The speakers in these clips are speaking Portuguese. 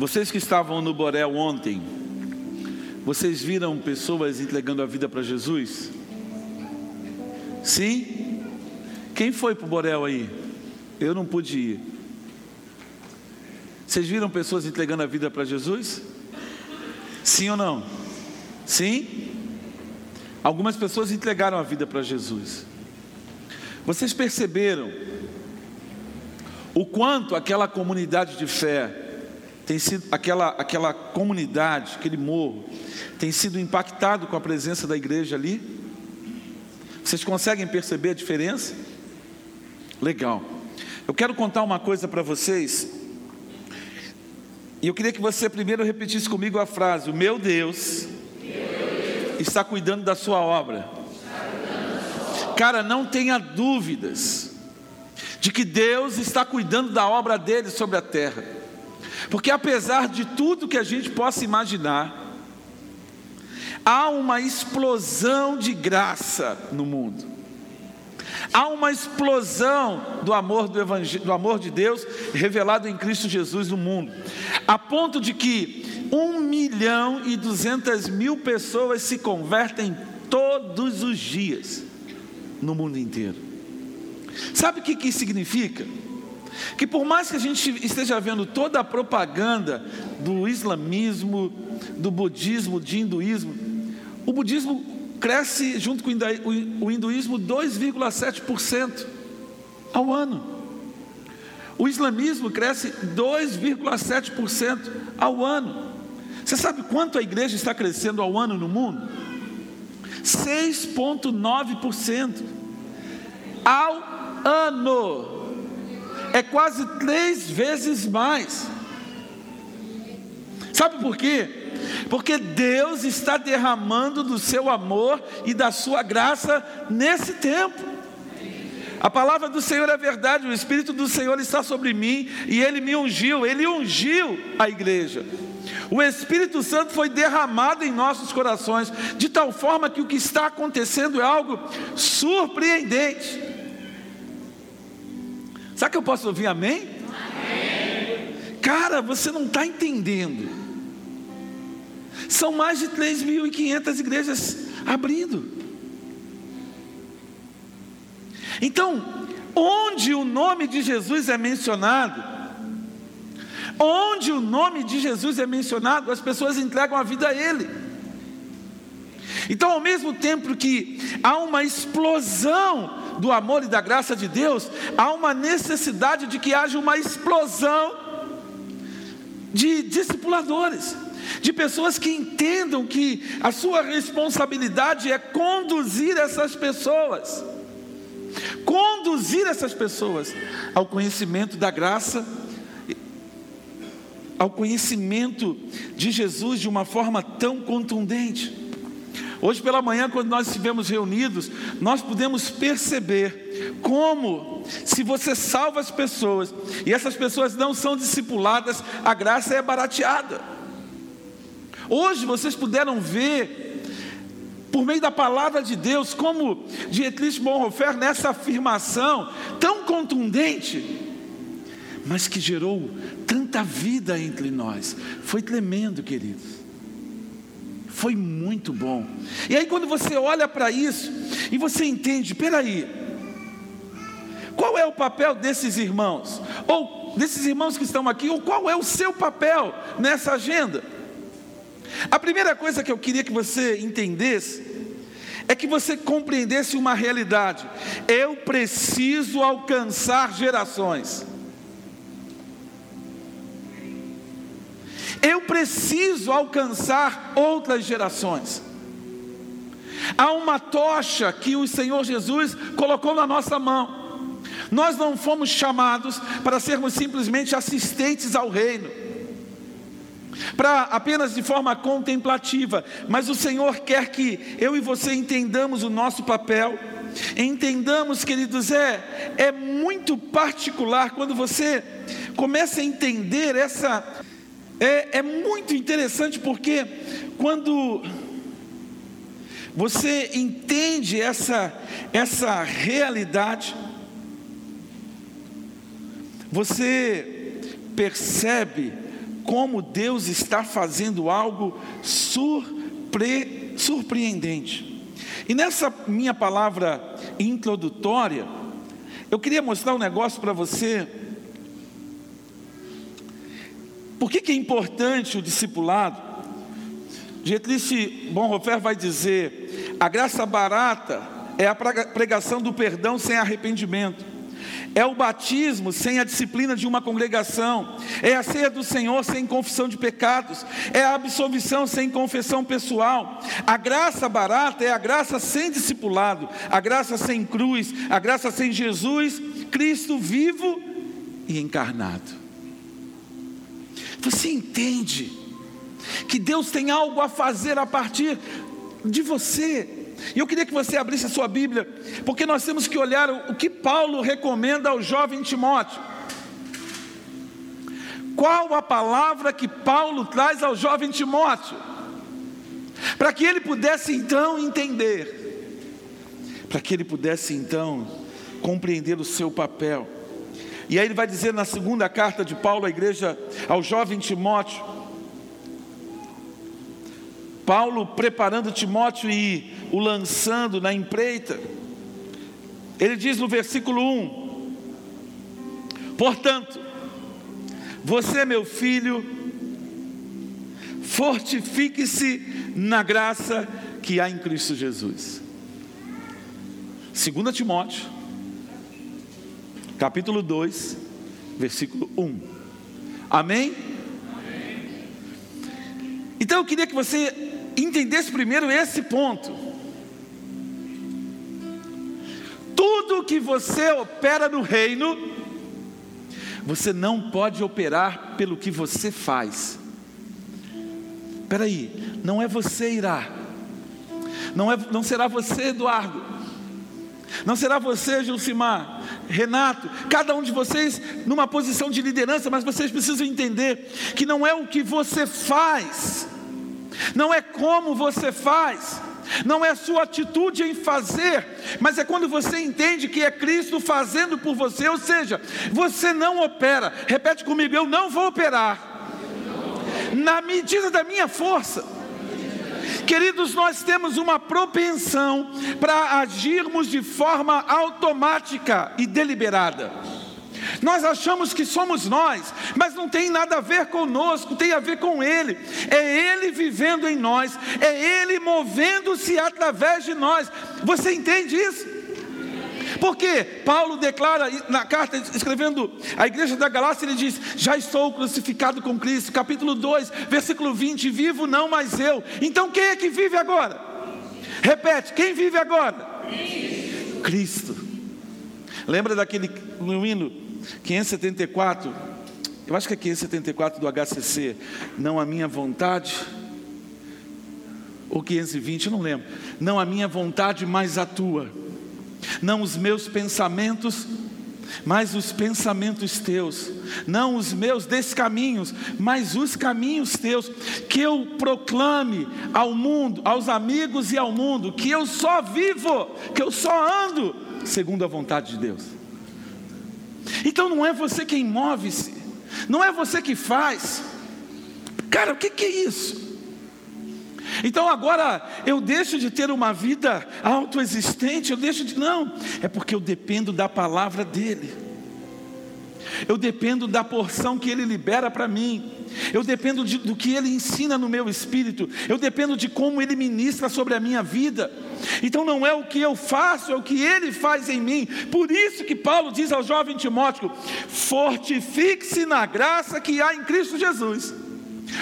Vocês que estavam no Borel ontem, vocês viram pessoas entregando a vida para Jesus? Sim? Quem foi para o Borel aí? Eu não pude ir. Vocês viram pessoas entregando a vida para Jesus? Sim ou não? Sim? Algumas pessoas entregaram a vida para Jesus. Vocês perceberam o quanto aquela comunidade de fé tem sido aquela aquela comunidade, aquele morro tem sido impactado com a presença da igreja ali? Vocês conseguem perceber a diferença? Legal. Eu quero contar uma coisa para vocês. E eu queria que você primeiro repetisse comigo a frase: O meu Deus, está cuidando da sua obra. Cara, não tenha dúvidas de que Deus está cuidando da obra dele sobre a terra. Porque apesar de tudo que a gente possa imaginar, há uma explosão de graça no mundo. Há uma explosão do amor do, do amor de Deus revelado em Cristo Jesus no mundo, a ponto de que um milhão e duzentas mil pessoas se convertem todos os dias no mundo inteiro. Sabe o que, que significa? Que por mais que a gente esteja vendo toda a propaganda do islamismo, do budismo, de hinduísmo, o budismo cresce junto com o hinduísmo 2,7% ao ano. O islamismo cresce 2,7% ao ano. Você sabe quanto a igreja está crescendo ao ano no mundo? 6,9% ao ano. É quase três vezes mais. Sabe por quê? porque Deus está derramando do seu amor e da sua graça nesse tempo. A palavra do Senhor é verdade, o Espírito do Senhor está sobre mim e ele me ungiu, ele ungiu a igreja. O Espírito Santo foi derramado em nossos corações, de tal forma que o que está acontecendo é algo surpreendente. Sabe que eu posso ouvir amém? amém. Cara, você não está entendendo. São mais de 3.500 igrejas abrindo. Então, onde o nome de Jesus é mencionado, onde o nome de Jesus é mencionado, as pessoas entregam a vida a Ele. Então, ao mesmo tempo que há uma explosão do amor e da graça de Deus, há uma necessidade de que haja uma explosão de discipuladores de pessoas que entendam que a sua responsabilidade é conduzir essas pessoas, conduzir essas pessoas ao conhecimento da graça, ao conhecimento de Jesus de uma forma tão contundente. Hoje pela manhã, quando nós estivemos reunidos, nós pudemos perceber como, se você salva as pessoas e essas pessoas não são discipuladas, a graça é barateada. Hoje vocês puderam ver, por meio da palavra de Deus, como Dietrich Bonhoeffer, nessa afirmação tão contundente, mas que gerou tanta vida entre nós. Foi tremendo, queridos. Foi muito bom. E aí, quando você olha para isso e você entende, peraí, qual é o papel desses irmãos? Ou desses irmãos que estão aqui, ou qual é o seu papel nessa agenda? A primeira coisa que eu queria que você entendesse é que você compreendesse uma realidade. Eu preciso alcançar gerações. Eu preciso alcançar outras gerações. Há uma tocha que o Senhor Jesus colocou na nossa mão. Nós não fomos chamados para sermos simplesmente assistentes ao reino para apenas de forma contemplativa, mas o Senhor quer que eu e você entendamos o nosso papel. Entendamos, queridos, é, é muito particular quando você começa a entender essa. É, é muito interessante porque quando você entende essa, essa realidade, você percebe como Deus está fazendo algo surpre, surpreendente. E nessa minha palavra introdutória, eu queria mostrar um negócio para você. Por que, que é importante o discipulado? Dietrich Bonhoeffer vai dizer: a graça barata é a pregação do perdão sem arrependimento. É o batismo sem a disciplina de uma congregação, é a ceia do Senhor sem confissão de pecados, é a absolvição sem confissão pessoal. A graça barata é a graça sem discipulado, a graça sem cruz, a graça sem Jesus, Cristo vivo e encarnado. Você entende que Deus tem algo a fazer a partir de você? E eu queria que você abrisse a sua Bíblia, porque nós temos que olhar o que Paulo recomenda ao jovem Timóteo. Qual a palavra que Paulo traz ao jovem Timóteo? Para que ele pudesse então entender, para que ele pudesse então compreender o seu papel. E aí ele vai dizer na segunda carta de Paulo à igreja, ao jovem Timóteo, Paulo preparando Timóteo e o lançando na empreita. Ele diz no versículo 1: Portanto, você, meu filho, fortifique-se na graça que há em Cristo Jesus. 2 Timóteo, capítulo 2, versículo 1. Amém? Amém? Então eu queria que você entendesse primeiro esse ponto. Tudo que você opera no reino, você não pode operar pelo que você faz. Espera aí, não é você irá, não, é, não será você Eduardo, não será você Gilcimar, Renato, cada um de vocês numa posição de liderança, mas vocês precisam entender que não é o que você faz, não é como você faz, não é sua atitude em fazer, mas é quando você entende que é Cristo fazendo por você, ou seja, você não opera. Repete comigo: eu não vou operar na medida da minha força. Queridos, nós temos uma propensão para agirmos de forma automática e deliberada. Nós achamos que somos nós, mas não tem nada a ver conosco, tem a ver com Ele. É Ele vivendo em nós, é Ele movendo-se através de nós. Você entende isso? Porque Paulo declara na carta, escrevendo a igreja da Galácia, ele diz: Já estou crucificado com Cristo, capítulo 2, versículo 20: Vivo não mais eu. Então quem é que vive agora? Repete: quem vive agora? Cristo. Cristo. Lembra daquele no hino? 574, eu acho que é 574 do HCC, não a minha vontade, ou 520, eu não lembro, não a minha vontade, mas a tua, não os meus pensamentos, mas os pensamentos teus, não os meus descaminhos, mas os caminhos teus, que eu proclame ao mundo, aos amigos e ao mundo, que eu só vivo, que eu só ando segundo a vontade de Deus. Então não é você quem move-se, não é você que faz. Cara, o que, que é isso? Então agora eu deixo de ter uma vida autoexistente, eu deixo de. Não, é porque eu dependo da palavra dEle. Eu dependo da porção que Ele libera para mim. Eu dependo de, do que Ele ensina no meu espírito. Eu dependo de como Ele ministra sobre a minha vida. Então não é o que eu faço, é o que Ele faz em mim. Por isso que Paulo diz ao jovem Timóteo: fortifique-se na graça que há em Cristo Jesus.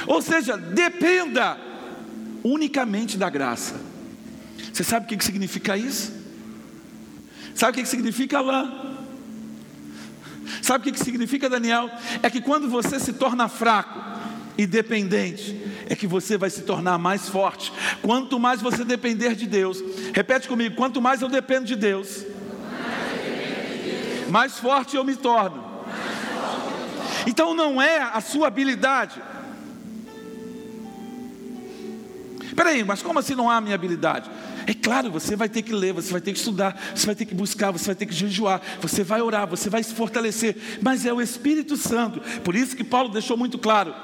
Ou seja, dependa unicamente da graça. Você sabe o que significa isso? Sabe o que significa lá? Sabe o que significa, Daniel? É que quando você se torna fraco e dependente, é que você vai se tornar mais forte. Quanto mais você depender de Deus, repete comigo: quanto mais eu dependo de Deus, mais forte eu me torno. Então não é a sua habilidade. Peraí, mas como assim não há a minha habilidade? É claro, você vai ter que ler, você vai ter que estudar, você vai ter que buscar, você vai ter que jejuar, você vai orar, você vai se fortalecer, mas é o Espírito Santo. Por isso que Paulo deixou muito claro: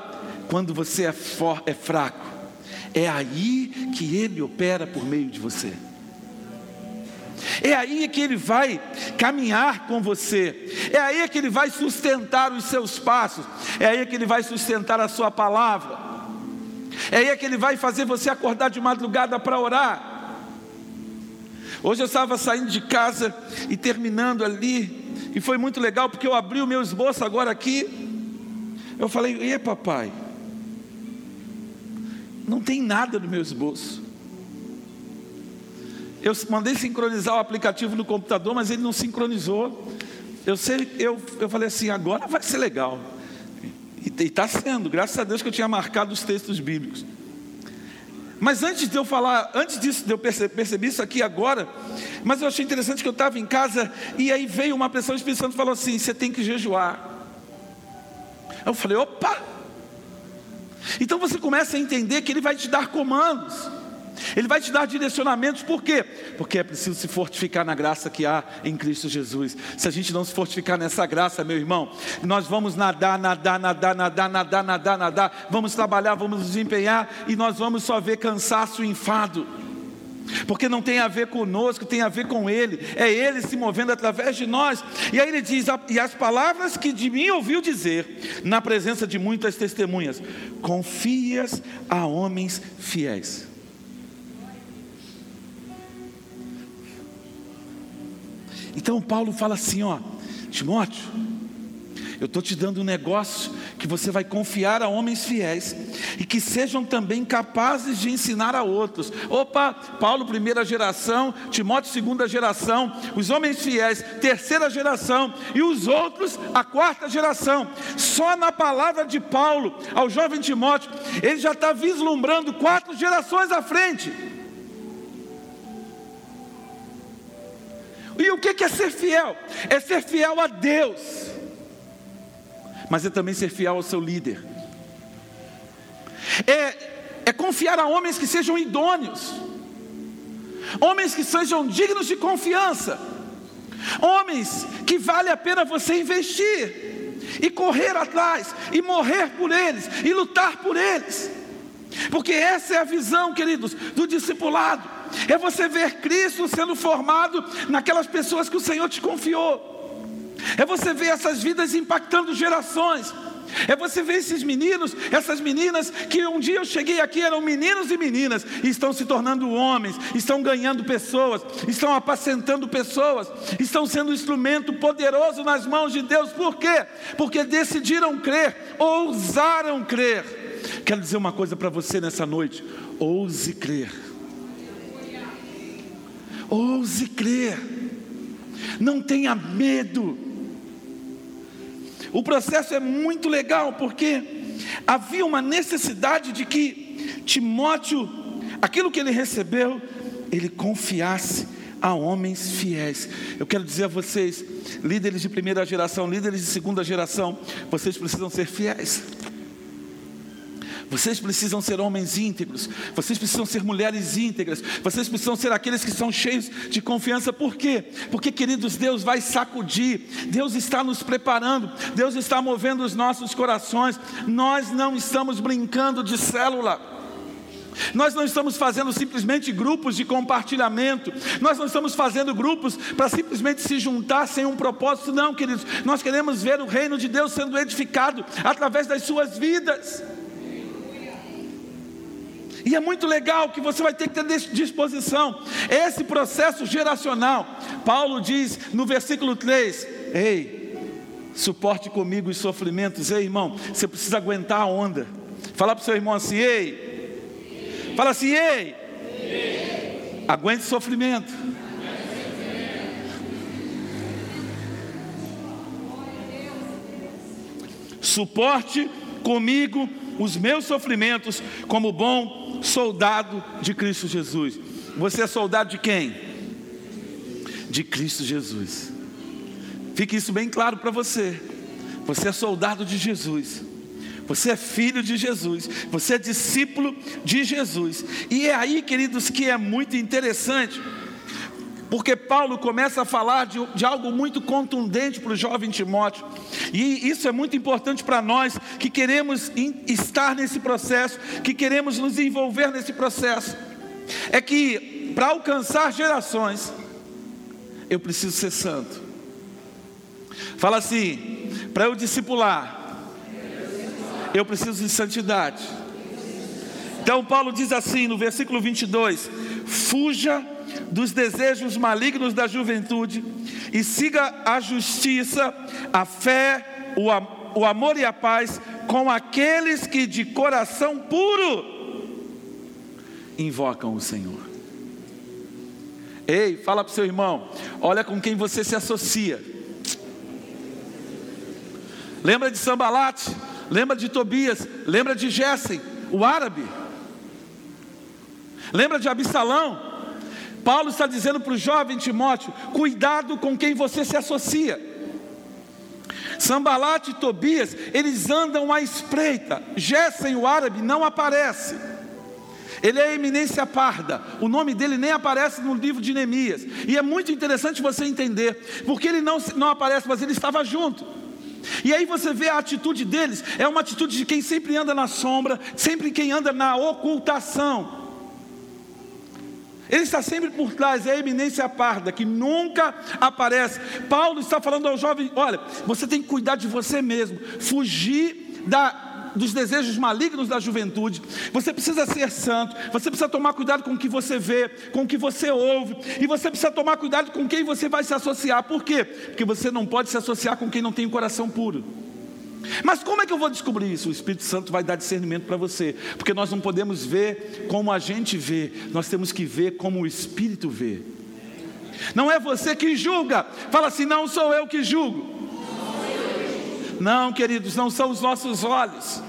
quando você é, for, é fraco. É aí que Ele opera por meio de você. É aí que Ele vai caminhar com você. É aí que Ele vai sustentar os seus passos. É aí que Ele vai sustentar a sua palavra. É aí que Ele vai fazer você acordar de madrugada para orar. Hoje eu estava saindo de casa e terminando ali, e foi muito legal porque eu abri o meu esboço agora aqui. Eu falei, e papai, não tem nada no meu esboço. Eu mandei sincronizar o aplicativo no computador, mas ele não sincronizou. Eu, sei, eu, eu falei assim, agora vai ser legal. E está sendo, graças a Deus que eu tinha marcado os textos bíblicos. Mas antes de eu falar, antes disso, de eu perceber, perceber isso aqui agora, mas eu achei interessante que eu estava em casa e aí veio uma pessoa, o Espírito Santo falou assim: você tem que jejuar. Eu falei, opa! Então você começa a entender que Ele vai te dar comandos. Ele vai te dar direcionamentos, por quê? Porque é preciso se fortificar na graça que há em Cristo Jesus. Se a gente não se fortificar nessa graça, meu irmão, nós vamos nadar, nadar, nadar, nadar, nadar, nadar, nadar, vamos trabalhar, vamos nos empenhar e nós vamos só ver cansaço e enfado. Porque não tem a ver conosco, tem a ver com Ele, é Ele se movendo através de nós. E aí ele diz: E as palavras que de mim ouviu dizer, na presença de muitas testemunhas, confias a homens fiéis. Então Paulo fala assim, ó, Timóteo, eu estou te dando um negócio que você vai confiar a homens fiéis e que sejam também capazes de ensinar a outros. Opa, Paulo, primeira geração, Timóteo, segunda geração, os homens fiéis, terceira geração, e os outros, a quarta geração. Só na palavra de Paulo ao jovem Timóteo, ele já está vislumbrando quatro gerações à frente. E o que é ser fiel? É ser fiel a Deus, mas é também ser fiel ao seu líder. É, é confiar a homens que sejam idôneos, homens que sejam dignos de confiança, homens que vale a pena você investir e correr atrás, e morrer por eles, e lutar por eles, porque essa é a visão, queridos, do discipulado é você ver Cristo sendo formado naquelas pessoas que o Senhor te confiou, é você ver essas vidas impactando gerações. É você ver esses meninos, essas meninas que um dia eu cheguei aqui eram meninos e meninas e estão se tornando homens, estão ganhando pessoas, estão apacentando pessoas, estão sendo um instrumento poderoso nas mãos de Deus. Por quê? Porque decidiram crer, ousaram crer. Quero dizer uma coisa para você nessa noite: ouse crer. Ouse crer, não tenha medo. O processo é muito legal porque havia uma necessidade de que Timóteo, aquilo que ele recebeu, ele confiasse a homens fiéis. Eu quero dizer a vocês, líderes de primeira geração, líderes de segunda geração, vocês precisam ser fiéis. Vocês precisam ser homens íntegros, vocês precisam ser mulheres íntegras, vocês precisam ser aqueles que são cheios de confiança. Por quê? Porque, queridos, Deus vai sacudir, Deus está nos preparando, Deus está movendo os nossos corações. Nós não estamos brincando de célula. Nós não estamos fazendo simplesmente grupos de compartilhamento, nós não estamos fazendo grupos para simplesmente se juntar sem um propósito, não, queridos. Nós queremos ver o reino de Deus sendo edificado através das suas vidas. E é muito legal que você vai ter que ter disposição. Esse processo geracional. Paulo diz no versículo 3: Ei, suporte comigo os sofrimentos. Ei, irmão, você precisa aguentar a onda. Fala para o seu irmão assim: Ei. Fala assim: Ei. Aguente sofrimento. Suporte comigo os meus sofrimentos como bom soldado de Cristo Jesus. Você é soldado de quem? De Cristo Jesus. Fique isso bem claro para você. Você é soldado de Jesus. Você é filho de Jesus, você é discípulo de Jesus. E é aí, queridos, que é muito interessante, porque Paulo começa a falar de, de algo muito contundente para o jovem Timóteo, e isso é muito importante para nós que queremos estar nesse processo, que queremos nos envolver nesse processo. É que para alcançar gerações, eu preciso ser santo. Fala assim: para eu discipular, eu preciso de santidade. Então, Paulo diz assim no versículo 22: Fuja dos desejos malignos da juventude e siga a justiça, a fé, o, o amor e a paz com aqueles que de coração puro invocam o Senhor. Ei, fala para o seu irmão, olha com quem você se associa. Lembra de Sambalate? Lembra de Tobias? Lembra de Gessen, o árabe? Lembra de Absalão? Paulo está dizendo para o jovem Timóteo: cuidado com quem você se associa. Sambalate e Tobias, eles andam à espreita. Gessen, o árabe, não aparece. Ele é eminência parda. O nome dele nem aparece no livro de Neemias. E é muito interessante você entender, porque ele não, não aparece, mas ele estava junto. E aí você vê a atitude deles, é uma atitude de quem sempre anda na sombra, sempre quem anda na ocultação. Ele está sempre por trás, é a eminência parda, que nunca aparece. Paulo está falando ao jovem: olha, você tem que cuidar de você mesmo, fugir da, dos desejos malignos da juventude. Você precisa ser santo, você precisa tomar cuidado com o que você vê, com o que você ouve, e você precisa tomar cuidado com quem você vai se associar. Por quê? Porque você não pode se associar com quem não tem o coração puro. Mas como é que eu vou descobrir isso? O Espírito Santo vai dar discernimento para você, porque nós não podemos ver como a gente vê, nós temos que ver como o Espírito vê. Não é você que julga, fala assim: não sou eu que julgo. Não, queridos, não são os nossos olhos.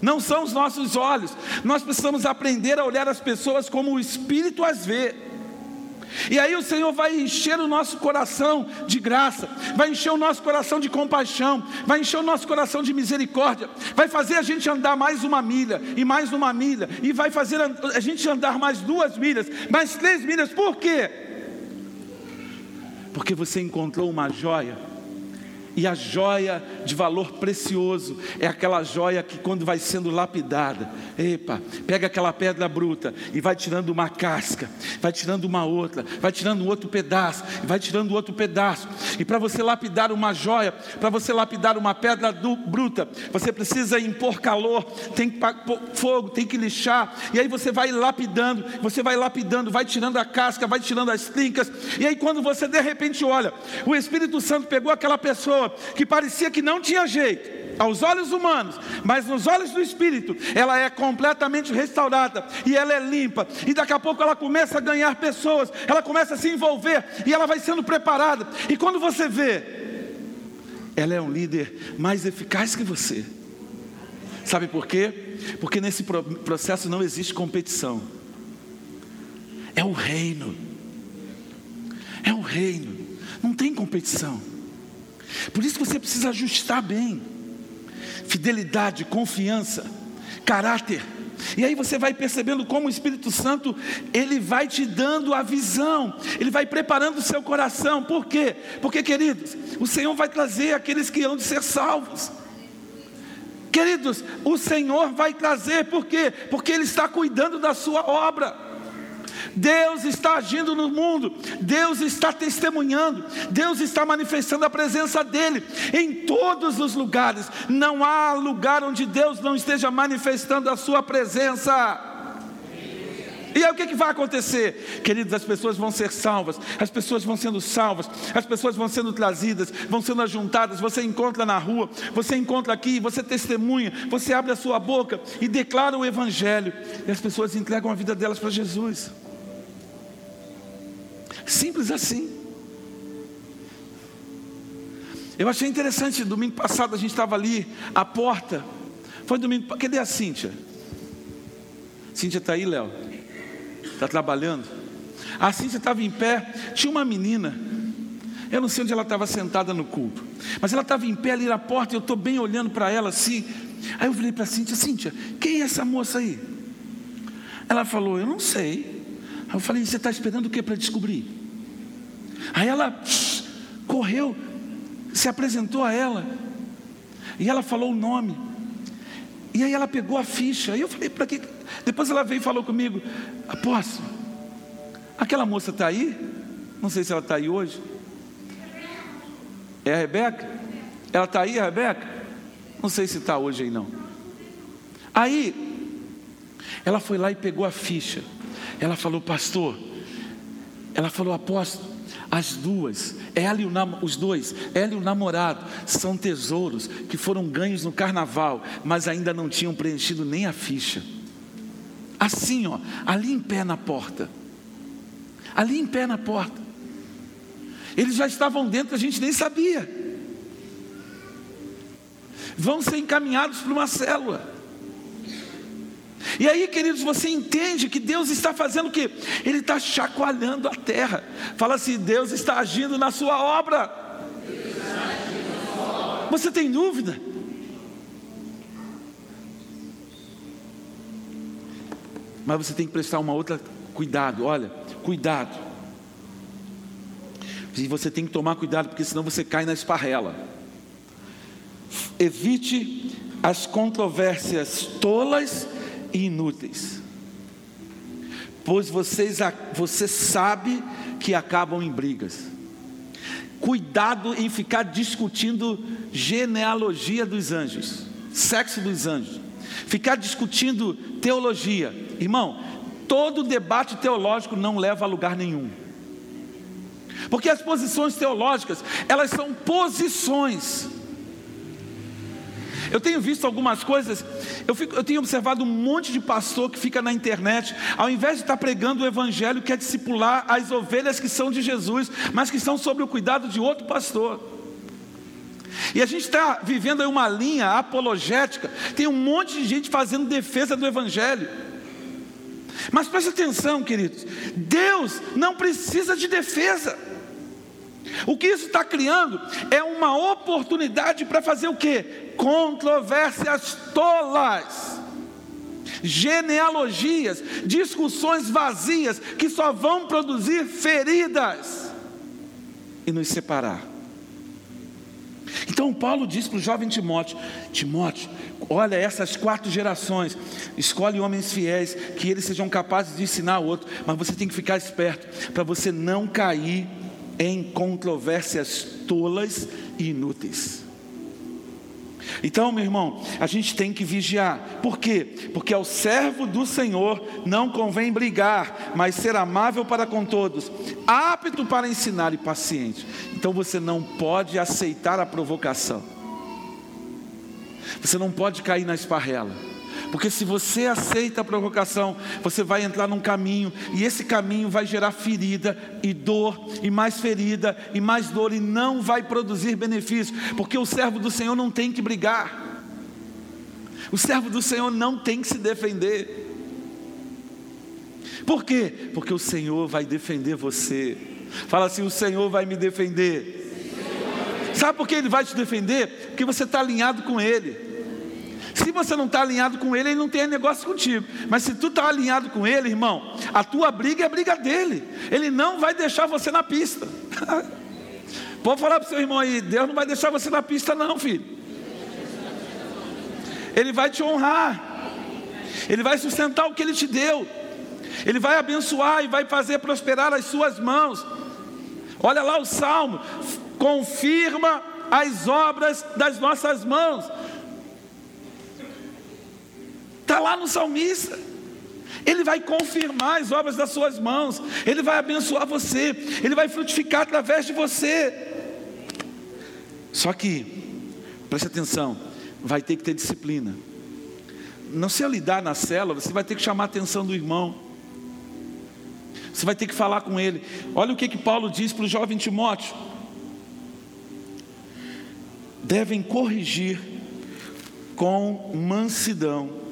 Não são os nossos olhos. Nós precisamos aprender a olhar as pessoas como o Espírito as vê. E aí o Senhor vai encher o nosso coração de graça, vai encher o nosso coração de compaixão, vai encher o nosso coração de misericórdia, vai fazer a gente andar mais uma milha, e mais uma milha, e vai fazer a gente andar mais duas milhas, mais três milhas, por quê? Porque você encontrou uma joia e a joia de valor precioso é aquela joia que, quando vai sendo lapidada, epa, pega aquela pedra bruta e vai tirando uma casca, vai tirando uma outra, vai tirando outro pedaço, vai tirando outro pedaço. E para você lapidar uma joia, para você lapidar uma pedra do, bruta, você precisa impor calor, tem que pôr fogo, tem que lixar. E aí você vai lapidando, você vai lapidando, vai tirando a casca, vai tirando as trincas. E aí, quando você de repente olha, o Espírito Santo pegou aquela pessoa que parecia que não tinha jeito, aos olhos humanos, mas nos olhos do Espírito, ela é completamente restaurada e ela é limpa. E daqui a pouco ela começa a ganhar pessoas, ela começa a se envolver e ela vai sendo preparada. E quando você vê, ela é um líder mais eficaz que você. Sabe por quê? Porque nesse processo não existe competição. É o reino. É o reino. Não tem competição. Por isso você precisa ajustar bem. Fidelidade, confiança, caráter. E aí você vai percebendo como o Espírito Santo, ele vai te dando a visão, ele vai preparando o seu coração. Por quê? Porque, queridos, o Senhor vai trazer aqueles que hão de ser salvos. Queridos, o Senhor vai trazer, por quê? Porque Ele está cuidando da sua obra. Deus está agindo no mundo, Deus está testemunhando, Deus está manifestando a presença dEle em todos os lugares. Não há lugar onde Deus não esteja manifestando a Sua presença. E aí o que, que, vai acontecer? Queridos, as pessoas vão ser salvas, as pessoas vão sendo salvas, as pessoas vão sendo trazidas, vão sendo ajuntadas. Você encontra na rua, você encontra aqui, você testemunha, você abre a sua boca e declara o Evangelho, e as pessoas entregam a vida delas para Jesus. Simples assim. Eu achei interessante, domingo passado a gente estava ali, à porta. Foi domingo, cadê a Cíntia? Cíntia está aí, Léo? Está trabalhando? A Cíntia estava em pé, tinha uma menina. Eu não sei onde ela estava sentada no culto, mas ela estava em pé ali na porta e eu estou bem olhando para ela assim. Aí eu falei para a Cíntia: Cíntia, quem é essa moça aí? Ela falou: Eu não sei. Eu falei: Você está esperando o que para descobrir? Aí ela correu, se apresentou a ela, e ela falou o nome. E aí ela pegou a ficha. Aí eu falei: Para que? Depois ela veio e falou comigo: Apóstolo, aquela moça está aí? Não sei se ela está aí hoje. É a Rebeca? Ela está aí, a Rebeca? Não sei se está hoje aí não. Aí, ela foi lá e pegou a ficha. Ela falou, pastor. Ela falou, apóstolo. As duas, ela e o, os dois, ela e o namorado, são tesouros que foram ganhos no carnaval, mas ainda não tinham preenchido nem a ficha. Assim, ó, ali em pé na porta. Ali em pé na porta. Eles já estavam dentro, a gente nem sabia. Vão ser encaminhados para uma célula. E aí, queridos, você entende que Deus está fazendo o quê? Ele está chacoalhando a terra. Fala assim: Deus está agindo na sua obra. Você tem dúvida? Mas você tem que prestar uma outra cuidado, olha, cuidado. E você tem que tomar cuidado, porque senão você cai na esparrela. Evite as controvérsias tolas e inúteis, pois vocês, você sabe que acabam em brigas. Cuidado em ficar discutindo genealogia dos anjos, sexo dos anjos, ficar discutindo teologia. Irmão, todo debate teológico não leva a lugar nenhum. Porque as posições teológicas, elas são posições. Eu tenho visto algumas coisas, eu, fico, eu, tenho observado um monte de pastor que fica na internet, ao invés de estar pregando o evangelho, quer discipular as ovelhas que são de Jesus, mas que estão sob o cuidado de outro pastor. E a gente está vivendo aí uma linha apologética, tem um monte de gente fazendo defesa do evangelho. Mas preste atenção, queridos, Deus não precisa de defesa. O que isso está criando é uma oportunidade para fazer o que? Controvérsias tolas, genealogias, discussões vazias que só vão produzir feridas e nos separar. Então Paulo diz para o jovem Timóteo: Timóteo, olha essas quatro gerações, escolhe homens fiéis, que eles sejam capazes de ensinar outro, mas você tem que ficar esperto para você não cair em controvérsias tolas e inúteis. Então, meu irmão, a gente tem que vigiar. Por quê? Porque ao servo do Senhor não convém brigar, mas ser amável para com todos, apto para ensinar e paciente. Então você não pode aceitar a provocação. Você não pode cair na esparrela. Porque se você aceita a provocação, você vai entrar num caminho, e esse caminho vai gerar ferida e dor, e mais ferida e mais dor, e não vai produzir benefício, porque o servo do Senhor não tem que brigar, o servo do Senhor não tem que se defender. Por quê? Porque o Senhor vai defender você. Fala assim: o Senhor vai me defender. Sabe por que Ele vai te defender? Porque você está alinhado com Ele. Se você não está alinhado com ele, ele não tem negócio contigo. Mas se tu está alinhado com ele, irmão, a tua briga é a briga dele. Ele não vai deixar você na pista. Pode falar para o seu irmão aí, Deus não vai deixar você na pista, não, filho. Ele vai te honrar. Ele vai sustentar o que ele te deu. Ele vai abençoar e vai fazer prosperar as suas mãos. Olha lá o salmo, confirma as obras das nossas mãos. Está lá no salmista. Ele vai confirmar as obras das suas mãos, Ele vai abençoar você, Ele vai frutificar através de você. Só que, preste atenção, vai ter que ter disciplina. Não se lidar na cela, você vai ter que chamar a atenção do irmão. Você vai ter que falar com ele. Olha o que, que Paulo diz para o jovem Timóteo: devem corrigir com mansidão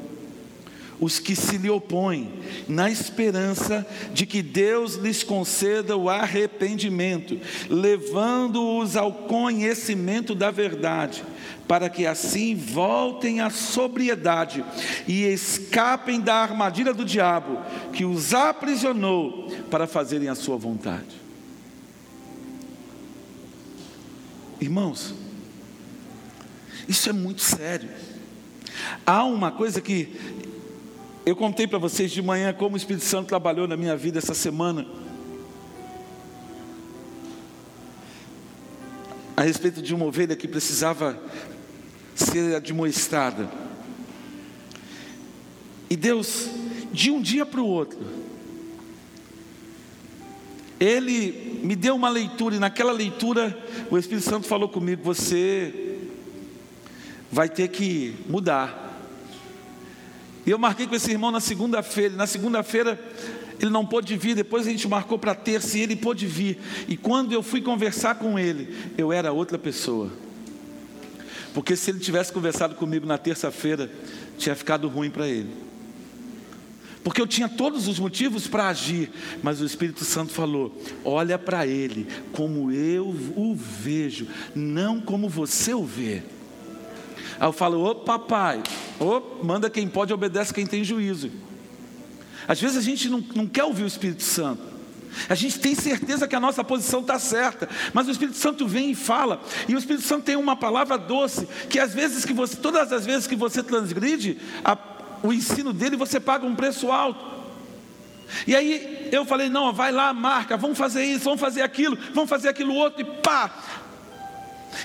os que se lhe opõem, na esperança de que Deus lhes conceda o arrependimento, levando-os ao conhecimento da verdade, para que assim voltem à sobriedade e escapem da armadilha do diabo, que os aprisionou para fazerem a sua vontade. Irmãos, isso é muito sério. Há uma coisa que eu contei para vocês de manhã como o Espírito Santo trabalhou na minha vida essa semana. A respeito de uma ovelha que precisava ser admoestada. E Deus, de um dia para o outro, Ele me deu uma leitura, e naquela leitura o Espírito Santo falou comigo: Você vai ter que mudar. E eu marquei com esse irmão na segunda-feira. Na segunda-feira ele não pôde vir, depois a gente marcou para terça e ele pôde vir. E quando eu fui conversar com ele, eu era outra pessoa. Porque se ele tivesse conversado comigo na terça-feira, tinha ficado ruim para ele. Porque eu tinha todos os motivos para agir, mas o Espírito Santo falou: olha para ele como eu o vejo, não como você o vê. Aí eu falo, ô papai, ô, manda quem pode, obedece quem tem juízo. Às vezes a gente não, não quer ouvir o Espírito Santo. A gente tem certeza que a nossa posição está certa, mas o Espírito Santo vem e fala, e o Espírito Santo tem uma palavra doce, que às vezes que você, todas as vezes que você transgride a, o ensino dele, você paga um preço alto. E aí eu falei, não, vai lá, marca, vamos fazer isso, vamos fazer aquilo, vamos fazer aquilo outro, e pá,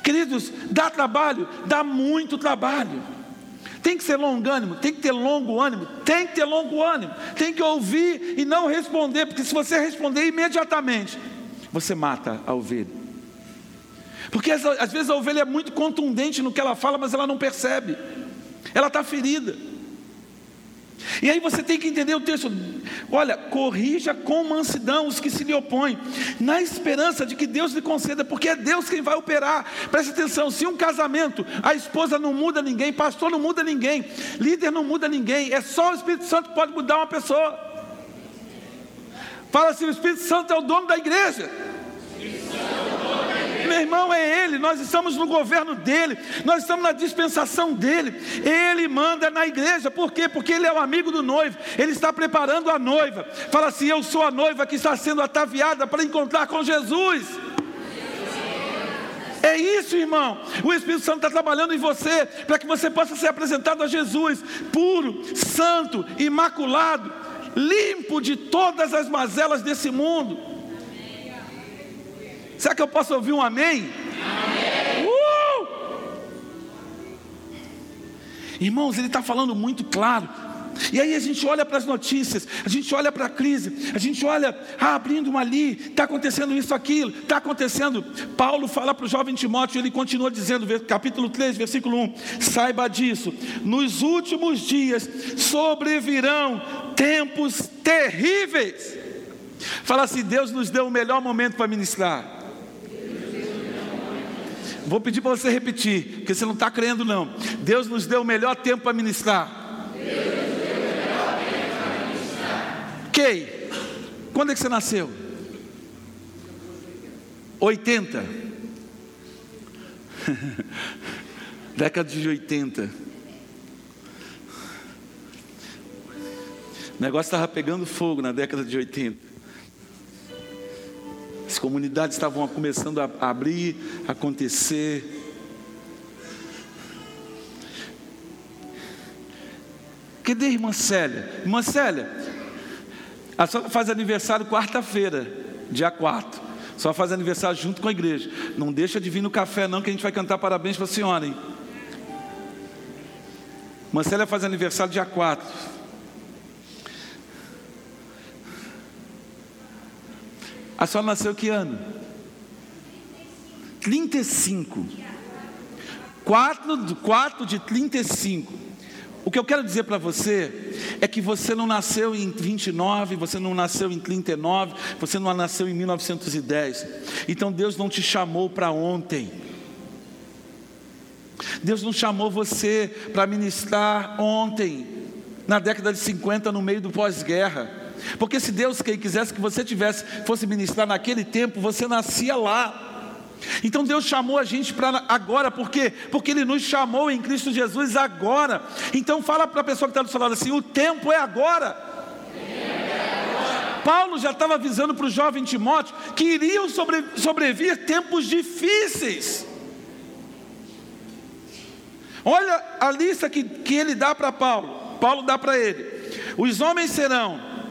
Queridos, dá trabalho, dá muito trabalho. Tem que ser longânimo, tem que ter longo ânimo, tem que ter longo ânimo, tem que ouvir e não responder, porque se você responder imediatamente, você mata a ovelha. Porque às vezes a ovelha é muito contundente no que ela fala, mas ela não percebe, ela está ferida. E aí você tem que entender o texto. Olha, corrija com mansidão os que se lhe opõem, na esperança de que Deus lhe conceda, porque é Deus quem vai operar. Preste atenção: se um casamento, a esposa não muda ninguém, pastor não muda ninguém, líder não muda ninguém, é só o Espírito Santo que pode mudar uma pessoa. Fala assim: o Espírito Santo é o dono da igreja meu irmão, é Ele, nós estamos no governo dEle, nós estamos na dispensação dEle, Ele manda na igreja, por quê? Porque Ele é o amigo do noivo, Ele está preparando a noiva, fala assim: Eu sou a noiva que está sendo ataviada para encontrar com Jesus. É isso, irmão. O Espírito Santo está trabalhando em você para que você possa ser apresentado a Jesus, puro, santo, imaculado, limpo de todas as mazelas desse mundo. Será que eu posso ouvir um amém? amém. Uh! Irmãos, ele está falando muito claro. E aí a gente olha para as notícias, a gente olha para a crise, a gente olha, ah, abrindo uma ali, está acontecendo isso, aquilo, está acontecendo. Paulo fala para o jovem Timóteo, ele continua dizendo, capítulo 3, versículo 1: saiba disso, nos últimos dias sobrevirão tempos terríveis. Fala assim: Deus nos deu o melhor momento para ministrar. Vou pedir para você repetir, porque você não está crendo, não. Deus nos deu o melhor tempo para ministrar. Deus nos deu o melhor tempo para ministrar. Ok. Quando é que você nasceu? 80. Década de 80. O negócio estava pegando fogo na década de 80. As comunidades estavam começando a abrir, a acontecer. Cadê a irmã Célia? Irmã Célia, a senhora faz aniversário quarta-feira, dia 4. Só faz aniversário junto com a igreja. Não deixa de vir no café, não, que a gente vai cantar parabéns para a senhora, hein? Célia faz aniversário dia 4. A senhora nasceu que ano? 35. 4, 4 de 35. O que eu quero dizer para você é que você não nasceu em 29, você não nasceu em 39, você não nasceu em 1910. Então Deus não te chamou para ontem. Deus não chamou você para ministrar ontem. na década de 50, no meio do pós-guerra. Porque se Deus quisesse que você tivesse, fosse ministrar naquele tempo, você nascia lá. Então Deus chamou a gente para agora, por quê? Porque Ele nos chamou em Cristo Jesus agora. Então fala para a pessoa que está do seu lado assim: o tempo é agora. Paulo já estava avisando para o jovem Timóteo que iriam sobre, sobrevir tempos difíceis. Olha a lista que, que ele dá para Paulo. Paulo dá para ele: os homens serão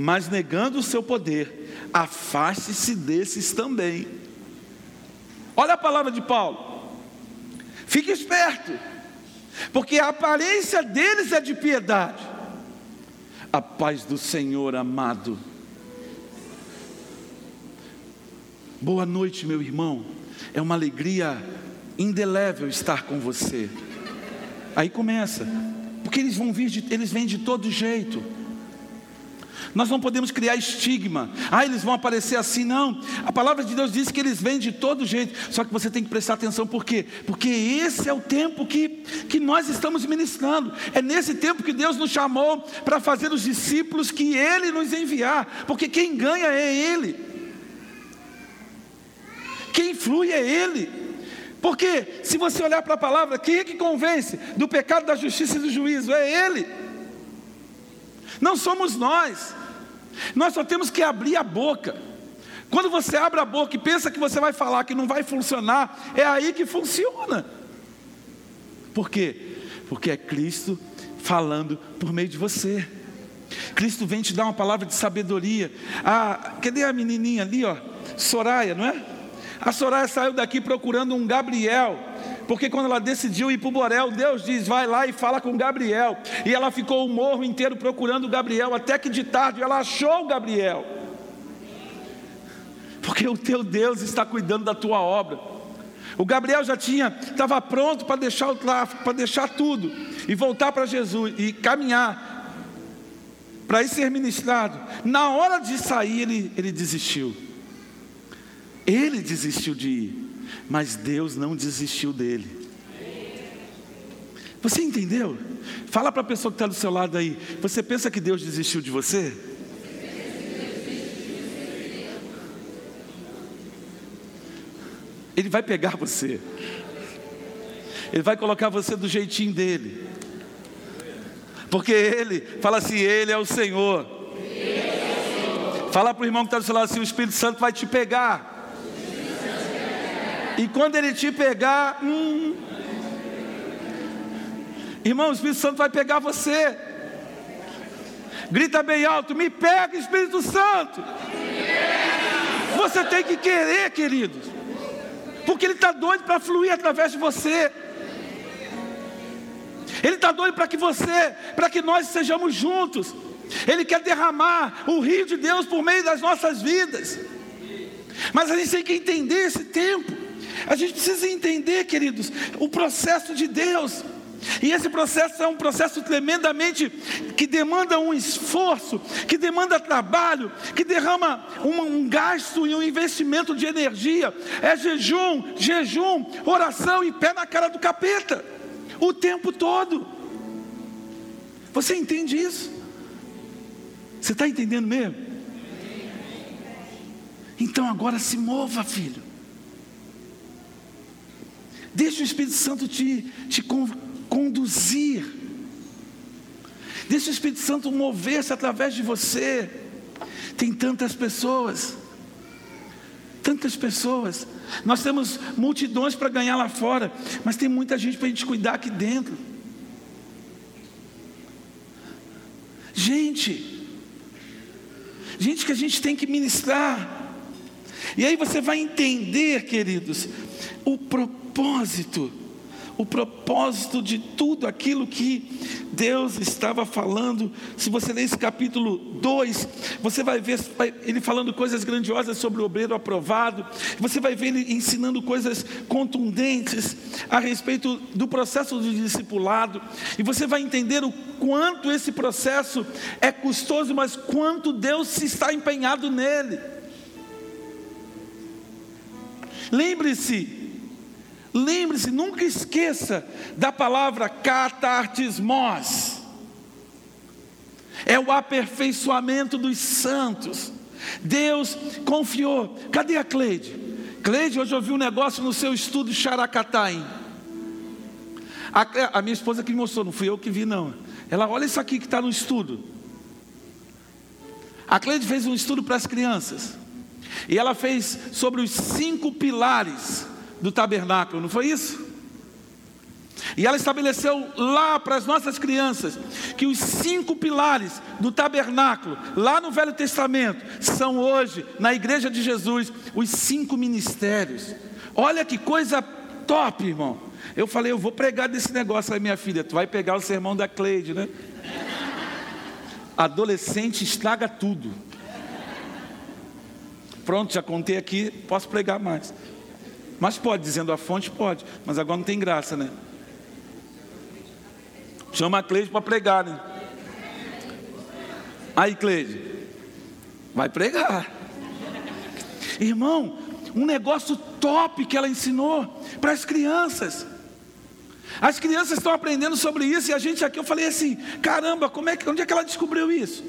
mas negando o seu poder, afaste-se desses também. Olha a palavra de Paulo. Fique esperto, porque a aparência deles é de piedade. A paz do Senhor amado. Boa noite, meu irmão. É uma alegria indelével estar com você. Aí começa, porque eles vão vir, de, eles vêm de todo jeito. Nós não podemos criar estigma. Ah, eles vão aparecer assim, não. A palavra de Deus diz que eles vêm de todo jeito. Só que você tem que prestar atenção, por quê? Porque esse é o tempo que, que nós estamos ministrando. É nesse tempo que Deus nos chamou para fazer os discípulos que Ele nos enviar. Porque quem ganha é Ele. Quem flui é Ele. Porque se você olhar para a palavra, quem é que convence do pecado, da justiça e do juízo? É Ele. Não somos nós. Nós só temos que abrir a boca. Quando você abre a boca e pensa que você vai falar que não vai funcionar, é aí que funciona. Por quê? Porque é Cristo falando por meio de você. Cristo vem te dar uma palavra de sabedoria. Ah, cadê a menininha ali, ó? Soraya, não é? A Soraya saiu daqui procurando um Gabriel porque quando ela decidiu ir para o Borel, Deus diz: vai lá e fala com Gabriel. E ela ficou o morro inteiro procurando Gabriel, até que de tarde ela achou Gabriel. Porque o teu Deus está cuidando da tua obra. O Gabriel já tinha, estava pronto para deixar o tráfico, para deixar tudo e voltar para Jesus e caminhar para ir ser ministrado. Na hora de sair, ele, ele desistiu. Ele desistiu de ir mas Deus não desistiu dele. Você entendeu? Fala para a pessoa que está do seu lado aí. Você pensa que Deus desistiu de você? Ele vai pegar você. Ele vai colocar você do jeitinho dele. Porque ele, fala assim, ele é o Senhor. Fala para o irmão que está do seu lado assim: o Espírito Santo vai te pegar. E quando ele te pegar, hum, irmão, o Espírito Santo vai pegar você. Grita bem alto: me pega, Espírito Santo. Você tem que querer, queridos, porque Ele está doido para fluir através de você. Ele está doido para que você, para que nós sejamos juntos. Ele quer derramar o rio de Deus por meio das nossas vidas. Mas a gente tem que entender esse tempo. A gente precisa entender, queridos, o processo de Deus. E esse processo é um processo tremendamente que demanda um esforço, que demanda trabalho, que derrama um, um, gasto e um investimento de energia. É jejum, jejum, oração e pé na cara do capeta, o tempo todo. Você entende isso? Você está entendendo mesmo? Então agora se mova, filho. Deixa o Espírito Santo te, te conduzir. Deixa o Espírito Santo mover-se através de você. Tem tantas pessoas, tantas pessoas. Nós temos multidões para ganhar lá fora, mas tem muita gente para a gente cuidar aqui dentro. Gente, gente que a gente tem que ministrar. E aí você vai entender, queridos, o propósito o propósito de tudo aquilo que Deus estava falando. Se você ler esse capítulo 2, você vai ver ele falando coisas grandiosas sobre o obreiro aprovado, você vai ver ele ensinando coisas contundentes a respeito do processo de discipulado, e você vai entender o quanto esse processo é custoso, mas quanto Deus se está empenhado nele. Lembre-se, Lembre-se, nunca esqueça da palavra catartismos. É o aperfeiçoamento dos santos. Deus confiou. Cadê a Cleide? Cleide, hoje eu vi um negócio no seu estudo Xaracatai. A, a minha esposa que me mostrou, não fui eu que vi, não. Ela, olha isso aqui que está no estudo. A Cleide fez um estudo para as crianças. E ela fez sobre os cinco pilares do tabernáculo, não foi isso? E ela estabeleceu lá para as nossas crianças que os cinco pilares do tabernáculo, lá no Velho Testamento, são hoje, na igreja de Jesus, os cinco ministérios. Olha que coisa top, irmão. Eu falei, eu vou pregar desse negócio aí, minha filha. Tu vai pegar o sermão da Cleide, né? Adolescente estraga tudo. Pronto, já contei aqui, posso pregar mais. Mas pode, dizendo a fonte, pode. Mas agora não tem graça, né? Chama a Cleide para pregar, né? Aí, Cleide, vai pregar. Irmão, um negócio top que ela ensinou para as crianças. As crianças estão aprendendo sobre isso e a gente aqui, eu falei assim: caramba, como é que, onde é que ela descobriu isso?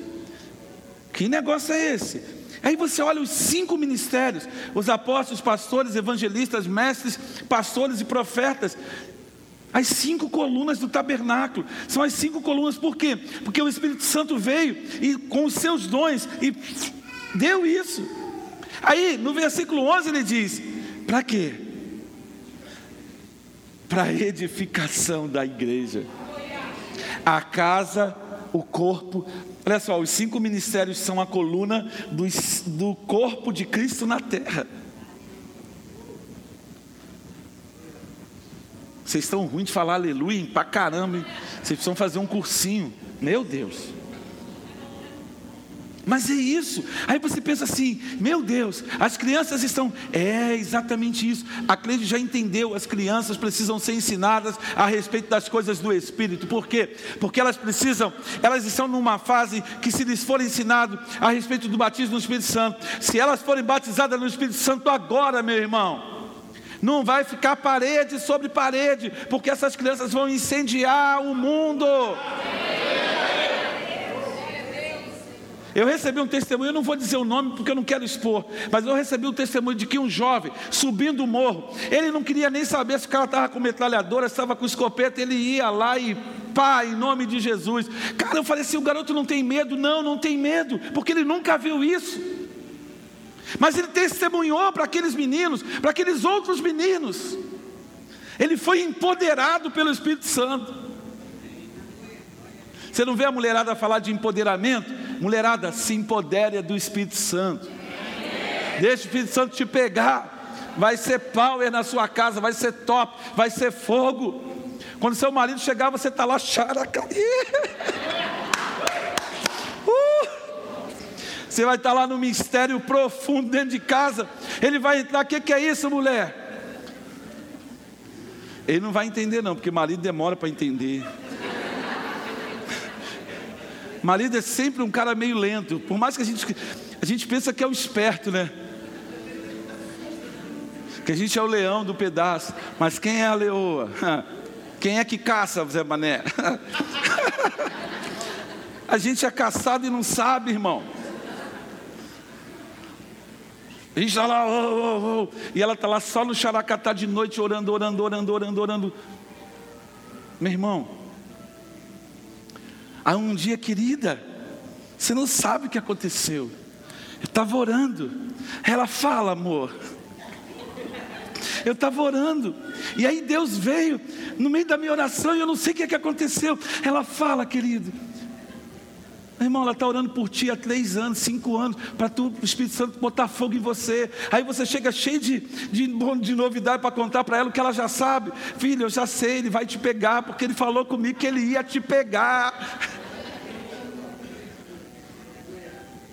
Que negócio é esse? Aí você olha os cinco ministérios: os apóstolos, pastores, evangelistas, mestres, pastores e profetas. As cinco colunas do tabernáculo. São as cinco colunas, por quê? Porque o Espírito Santo veio e com os seus dons e deu isso. Aí no versículo 11 ele diz: para quê? Para edificação da igreja. A casa, o corpo Olha só, os cinco ministérios são a coluna do, do corpo de Cristo na terra. Vocês estão ruins de falar aleluia pra caramba, hein? Vocês precisam fazer um cursinho. Meu Deus. Mas é isso. Aí você pensa assim: meu Deus, as crianças estão. É exatamente isso. A Cleide já entendeu. As crianças precisam ser ensinadas a respeito das coisas do Espírito. Por quê? Porque elas precisam, elas estão numa fase que, se lhes for ensinado a respeito do batismo no Espírito Santo, se elas forem batizadas no Espírito Santo agora, meu irmão. Não vai ficar parede sobre parede, porque essas crianças vão incendiar o mundo. Eu recebi um testemunho, eu não vou dizer o nome porque eu não quero expor, mas eu recebi um testemunho de que um jovem, subindo o morro, ele não queria nem saber se o cara estava com metralhadora, estava com escopeta, ele ia lá e pá, em nome de Jesus. Cara, eu falei assim: o garoto não tem medo? Não, não tem medo, porque ele nunca viu isso. Mas ele testemunhou para aqueles meninos, para aqueles outros meninos. Ele foi empoderado pelo Espírito Santo. Você não vê a mulherada falar de empoderamento? Mulherada, se empodere do Espírito Santo. Deixa o Espírito Santo te pegar. Vai ser power na sua casa, vai ser top, vai ser fogo. Quando seu marido chegar, você está lá, xaraca. Uh! Você vai estar tá lá no mistério profundo dentro de casa. Ele vai entrar, o que, que é isso, mulher? Ele não vai entender, não, porque marido demora para entender. Marido é sempre um cara meio lento, por mais que a gente, a gente pensa que é o esperto, né? Que a gente é o leão do pedaço, mas quem é a leoa? Quem é que caça, Zé Mané? A gente é caçado e não sabe, irmão. A gente está lá, oh, oh, oh, e ela está lá só no xaracatá de noite, orando, orando, orando, orando, orando. Meu irmão, Há um dia, querida, você não sabe o que aconteceu. Eu estava orando. Ela fala, amor. Eu estava orando. E aí Deus veio no meio da minha oração e eu não sei o que, é que aconteceu. Ela fala, querido. Irmão, ela está orando por ti há três anos, cinco anos, para o Espírito Santo botar fogo em você. Aí você chega cheio de, de, de novidade para contar para ela o que ela já sabe. Filho, eu já sei, ele vai te pegar, porque ele falou comigo que ele ia te pegar.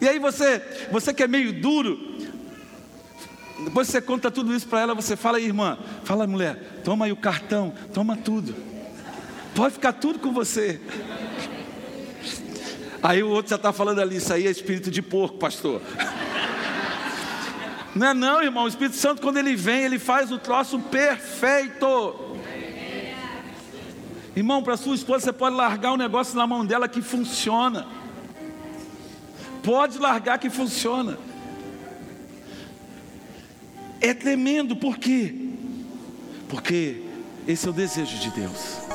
E aí você, você que é meio duro, depois você conta tudo isso para ela, você fala, irmã, fala mulher, toma aí o cartão, toma tudo. Pode ficar tudo com você. Aí o outro já está falando ali, isso aí é espírito de porco, pastor. Não é não, irmão. O Espírito Santo, quando ele vem, ele faz o troço perfeito. Irmão, para sua esposa, você pode largar um negócio na mão dela que funciona. Pode largar que funciona. É tremendo, por quê? Porque esse é o desejo de Deus.